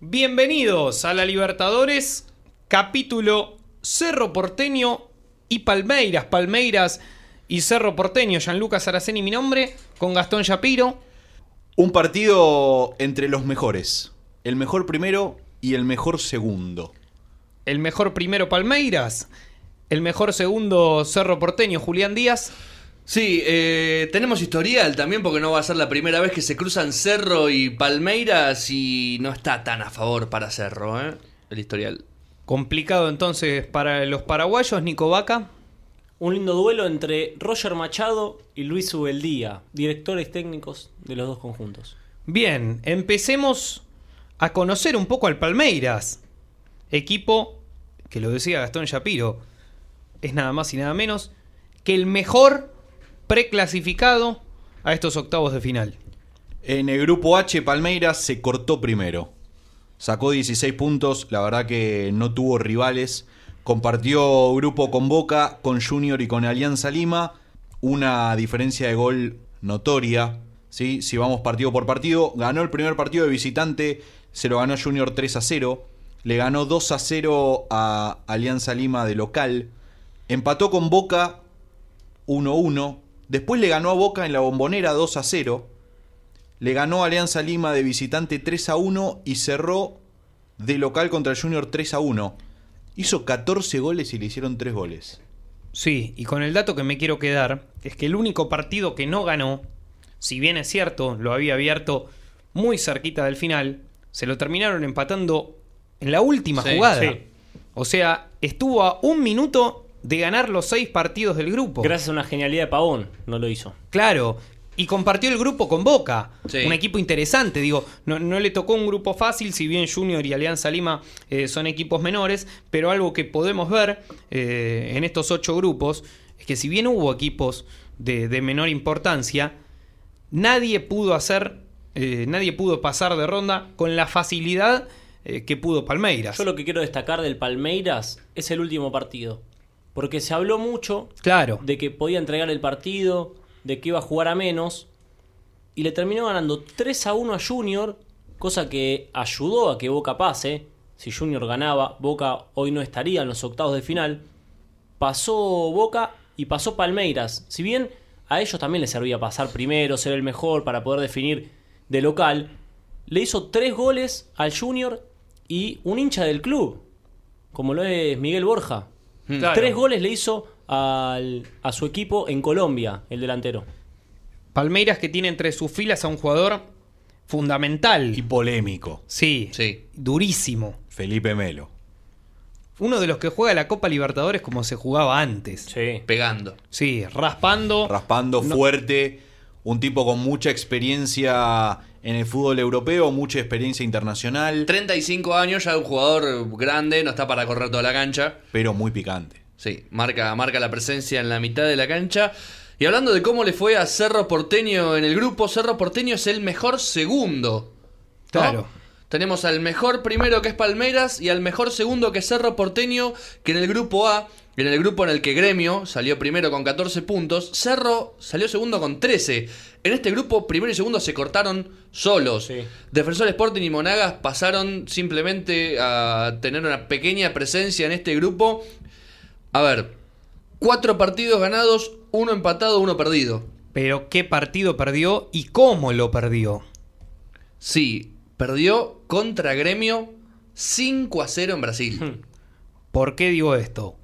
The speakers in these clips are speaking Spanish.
Bienvenidos a la Libertadores, capítulo Cerro Porteño y Palmeiras. Palmeiras y Cerro Porteño. Gianluca Saraceni, mi nombre, con Gastón Shapiro. Un partido entre los mejores. El mejor primero y el mejor segundo. El mejor primero Palmeiras, el mejor segundo Cerro Porteño, Julián Díaz. Sí, eh, tenemos historial también porque no va a ser la primera vez que se cruzan Cerro y Palmeiras y no está tan a favor para Cerro, ¿eh? El historial. Complicado entonces para los paraguayos, Nico Vaca. Un lindo duelo entre Roger Machado y Luis Ubeldía, directores técnicos de los dos conjuntos. Bien, empecemos a conocer un poco al Palmeiras. Equipo, que lo decía Gastón Shapiro, es nada más y nada menos que el mejor preclasificado a estos octavos de final. En el grupo H, Palmeiras se cortó primero. Sacó 16 puntos, la verdad que no tuvo rivales. Compartió grupo con Boca, con Junior y con Alianza Lima. Una diferencia de gol notoria. Si vamos partido por partido, ganó el primer partido de visitante, se lo ganó Junior 3 a 0. Le ganó 2 a 0 a Alianza Lima de local. Empató con Boca 1-1. Después le ganó a Boca en la bombonera 2 a 0. Le ganó a Alianza Lima de visitante 3 a 1 y cerró de local contra el Junior 3 a 1. Hizo 14 goles y le hicieron 3 goles. Sí, y con el dato que me quiero quedar es que el único partido que no ganó, si bien es cierto, lo había abierto muy cerquita del final, se lo terminaron empatando en la última Sí, jugada. sí. O sea, estuvo a un minuto de ganar los seis partidos del grupo. Gracias a una genialidad de Pavón, no lo hizo. Claro. Y compartió el grupo con Boca. Sí. Un equipo interesante. Digo, no, no le tocó un grupo fácil, si bien Junior y Alianza Lima eh, son equipos menores, pero algo que podemos ver eh, en estos ocho grupos es que si bien hubo equipos de, de menor importancia, nadie pudo hacer, eh, nadie pudo pasar de ronda con la facilidad que pudo Palmeiras. Yo lo que quiero destacar del Palmeiras es el último partido. Porque se habló mucho Claro. de que podía entregar el partido, de que iba a jugar a menos. Y le terminó ganando 3 a 1 a Junior, cosa que ayudó a que Boca pase. Si Junior ganaba, Boca hoy no estaría en los octavos de final. Pasó Boca y pasó Palmeiras. Si bien a ellos también les servía pasar primero, ser el mejor para poder definir de local, le hizo tres goles al Junior y un hincha del club, como lo es Miguel Borja. Claro. Tres goles le hizo al- a su equipo en Colombia, el delantero. Palmeiras que tiene entre sus filas a un jugador fundamental. Y polémico. Sí, Sí. durísimo. Felipe Melo. Uno de los que juega la Copa Libertadores como se jugaba antes. Sí. Pegando. Sí, raspando. Raspando No- fuerte. Un tipo con mucha experiencia en el fútbol europeo, mucha experiencia internacional, 35 años, ya un jugador grande, no está para correr toda la cancha. pero muy picante. Sí, marca, marca la presencia en la mitad de la cancha. Y hablando de cómo le fue a Cerro Porteño en el grupo, Cerro Porteño es el mejor segundo. ¿no? Claro. Tenemos al mejor primero que es Palmeiras y al mejor segundo que es Cerro Porteño, que en el grupo A, en el grupo en el que Gremio salió primero con 14 puntos, Cerro salió segundo con 13. En este grupo, primero y segundo se cortaron solos. Sí. Defensor Sporting y Monagas pasaron simplemente a tener una pequeña presencia en este grupo. A ver, cuatro partidos ganados, uno empatado, uno perdido. Pero qué partido perdió y cómo lo perdió. Sí, perdió contra Gremio 5 a 0 en Brasil. ¿Por qué digo esto?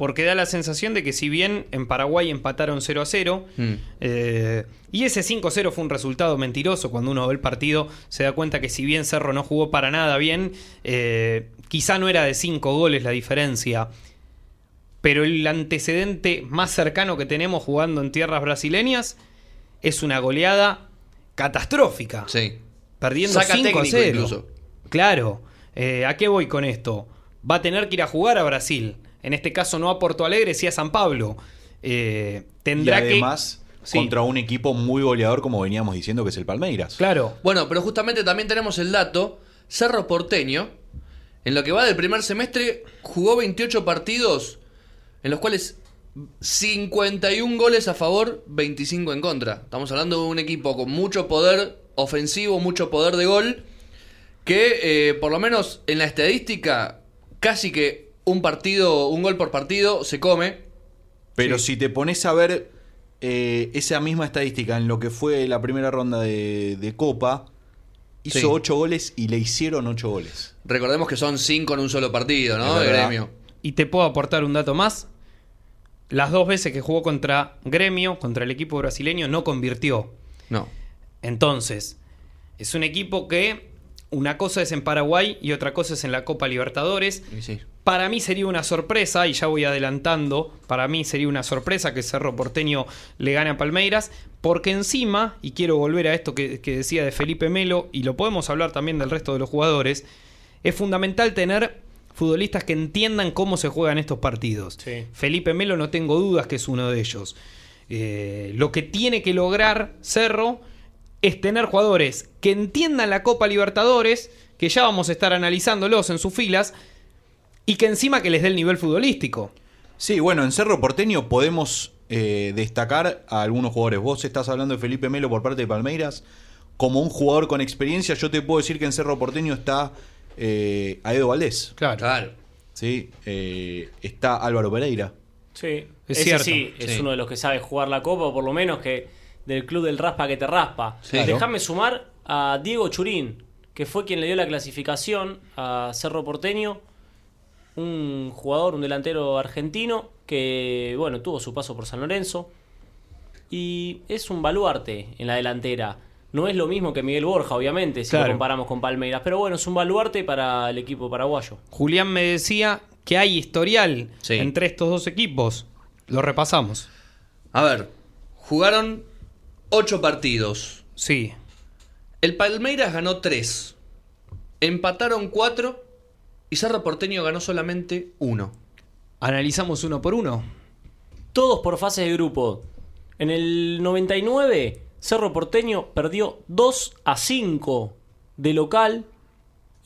Porque da la sensación de que si bien en Paraguay empataron 0 a 0, Mm. eh, y ese 5-0 fue un resultado mentiroso, cuando uno ve el partido se da cuenta que si bien Cerro no jugó para nada bien, eh, quizá no era de 5 goles la diferencia, pero el antecedente más cercano que tenemos jugando en tierras brasileñas es una goleada catastrófica. Sí. Perdiendo Saca 5 a técnico 0. incluso. Claro. Eh, ¿A qué voy con esto? Va a tener que ir a jugar a Brasil. En este caso no a Porto Alegre, sí a San Pablo. Eh, Y tendrá además, que. Sí, contra un equipo muy goleador, como veníamos diciendo, que es el Palmeiras. Claro. Bueno, pero justamente también tenemos el dato. Cerro Porteño, en lo que va del primer semestre, jugó 28 partidos, en los cuales 51 goles a favor, 25 en contra. Estamos hablando de un equipo con mucho poder ofensivo, mucho poder de gol, que eh, por lo menos en la estadística, casi que un partido, un gol por partido se come. Pero Sí. si te pones a ver eh, esa misma estadística en lo que fue la primera ronda de, de Copa, hizo Sí. 8 goles y le hicieron 8 goles. Recordemos que son cinco en un solo partido, ¿no? De gremio. Y te puedo aportar un dato más. Las dos veces que jugó contra Gremio, contra el equipo brasileño, no convirtió. No. Entonces, es un equipo que una cosa es en Paraguay y otra cosa es en la Copa Libertadores. Sí. Para mí sería una sorpresa, y ya voy adelantando, para mí sería una sorpresa que Cerro Porteño le gane a Palmeiras, porque encima, y quiero volver a esto que, que decía de Felipe Melo, y lo podemos hablar también del resto de los jugadores, es fundamental tener futbolistas que entiendan cómo se juegan estos partidos. Sí. Felipe Melo no tengo dudas que es uno de ellos. Eh, lo que tiene que lograr Cerro es tener jugadores que entiendan la Copa Libertadores, que ya vamos a estar analizándolos en sus filas, y que encima que les dé el nivel futbolístico. Sí, bueno, en Cerro Porteño podemos eh, destacar a algunos jugadores. Vos estás hablando de Felipe Melo por parte de Palmeiras. Como un jugador con experiencia, yo te puedo decir que en Cerro Porteño está eh, Aedo Valdés. Claro. Claro. ¿sí? Eh, está Álvaro Pereira. Sí, Es ese cierto. sí, es Sí. uno de los que sabe jugar la copa, o por lo menos que del club del raspa que te raspa. Sí. Déjame sumar a Diego Churín, que fue quien le dio la clasificación a Cerro Porteño, un jugador, un delantero argentino que, bueno, tuvo su paso por San Lorenzo y es un baluarte en la delantera. No es lo mismo que Miguel Borja, obviamente, si Claro. lo comparamos con Palmeiras, pero bueno, es un baluarte para el equipo paraguayo. Julián me decía que hay historial Sí. entre estos dos equipos. Lo repasamos. A ver, jugaron ocho partidos. Sí. El Palmeiras ganó tres. Empataron cuatro. Y Cerro Porteño ganó solamente uno. Analizamos uno por uno. Todos por fases de grupo. En el 99, Cerro Porteño perdió 2 a 5 de local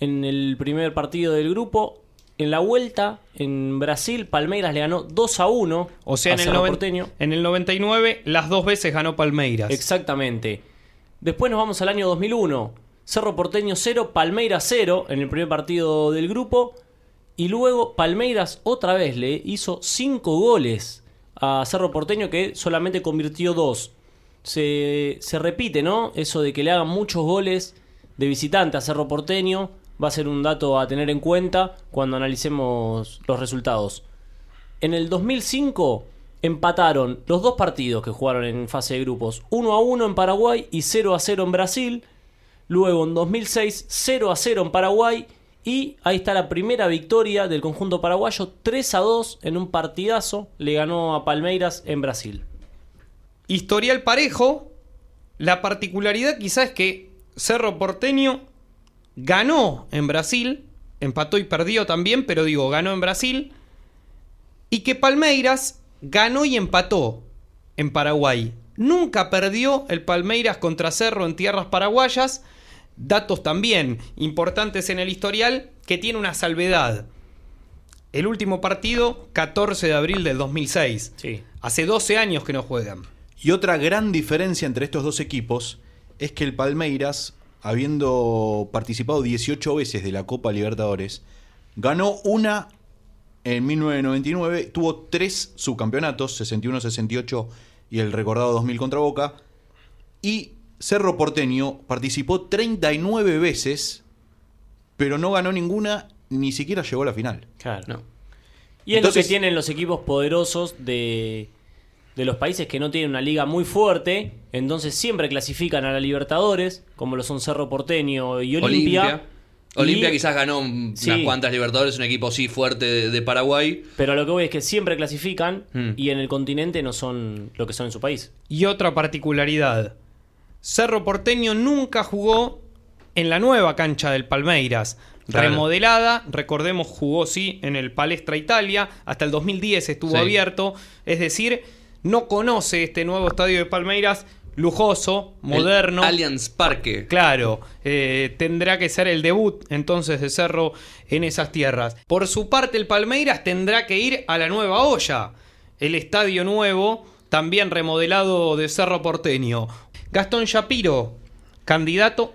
en el primer partido del grupo. En la vuelta, en Brasil, Palmeiras le ganó 2 a 1 O sea, a en el, Cerro Porteño. en el 99 las dos veces ganó Palmeiras. Exactamente. Después nos vamos al año 2001. Cerro Porteño 0, Palmeiras 0 en el primer partido del grupo. Y luego Palmeiras otra vez le hizo 5 goles a Cerro Porteño que solamente convirtió 2. Se, se repite, ¿no? Eso de que le hagan muchos goles de visitante a Cerro Porteño. Va a ser un dato a tener en cuenta cuando analicemos los resultados. En el 2005 empataron los dos partidos que jugaron en fase de grupos. 1 a 1 en Paraguay y 0 a 0 en Brasil. Luego en 2006 0 a 0 en Paraguay. Y ahí está la primera victoria del conjunto paraguayo. 3 a 2 en un partidazo. Le ganó a Palmeiras en Brasil. Historial parejo. La particularidad quizás es que Cerro Porteño ganó en Brasil. Empató y perdió también, pero digo, ganó en Brasil. Y que Palmeiras ganó y empató en Paraguay. Nunca perdió el Palmeiras contra Cerro en tierras paraguayas. Datos también importantes en el historial que tiene una salvedad. El último partido, 14 de abril del 2006. Sí. Hace 12 años que no juegan. Y otra gran diferencia entre estos dos equipos es que el Palmeiras, habiendo participado 18 veces de la Copa Libertadores, ganó una en 1999, tuvo tres subcampeonatos, 61-68 y el recordado 2000 contra Boca, y Cerro Porteño participó 39 veces, pero no ganó ninguna, ni siquiera llegó a la final. Claro. No. Y es Entonces- lo que tienen los equipos poderosos de, de los países que no tienen una liga muy fuerte. Entonces siempre clasifican a la Libertadores, como lo son Cerro Porteño y Olimpia. Olimpia. Y- Olimpia quizás ganó unas Sí. cuantas Libertadores, un equipo sí fuerte de, de Paraguay. Pero a lo que voy es que siempre clasifican Mm. y en el continente no son lo que son en su país. Y otra particularidad. Cerro Porteño nunca jugó en la nueva cancha del Palmeiras. Claro. Remodelada, recordemos, jugó sí en el Palestra Italia, hasta el 2010 estuvo Sí. abierto, es decir, no conoce este nuevo estadio de Palmeiras, lujoso, moderno. El Allianz Parque. Claro, eh, tendrá que ser el debut entonces de Cerro en esas tierras. Por su parte, el Palmeiras tendrá que ir a la nueva olla, el estadio nuevo, también remodelado de Cerro Porteño. Gastón Shapiro, candidato.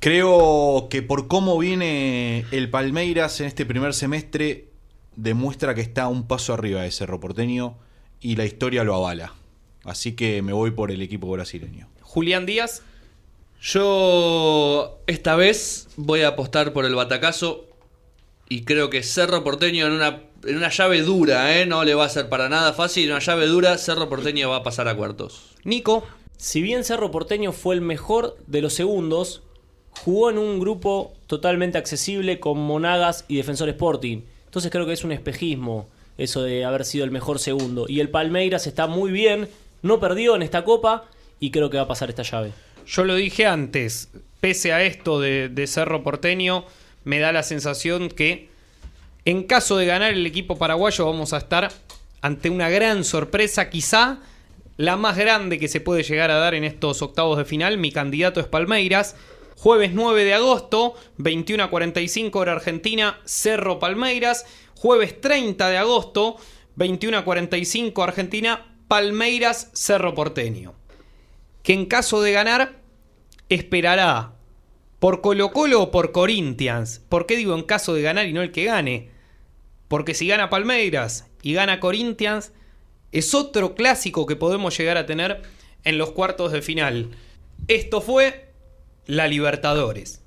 Creo que por cómo viene el Palmeiras en este primer semestre, demuestra que está un paso arriba de Cerro Porteño y la historia lo avala. Así que me voy por el equipo brasileño. Julián Díaz. Yo esta vez voy a apostar por el batacazo y creo que Cerro Porteño en una, en una llave dura, ¿eh? no le va a ser para nada fácil, en una llave dura Cerro Porteño va a pasar a cuartos. Nico. Si bien Cerro Porteño fue el mejor de los segundos, jugó en un grupo totalmente accesible con Monagas y Defensor Sporting. Entonces creo que es un espejismo eso de haber sido el mejor segundo. Y el Palmeiras está muy bien, no perdió en esta copa y creo que va a pasar esta llave. Yo lo dije antes, pese a esto de, Cerro Porteño, me da la sensación que en caso de ganar el equipo paraguayo vamos a estar ante una gran sorpresa, quizá la más grande que se puede llegar a dar en estos octavos de final. Mi candidato es Palmeiras. Jueves 9 de agosto, 21 a 45 hora Argentina, Cerro Palmeiras. Jueves 30 de agosto, 21 a 45 Argentina, Palmeiras, Cerro Porteño. Que en caso de ganar, esperará por Colo Colo o por Corinthians. ¿Por qué digo en caso de ganar y no el que gane? Porque si gana Palmeiras y gana Corinthians, es otro clásico que podemos llegar a tener en los cuartos de final. Esto fue la Libertadores.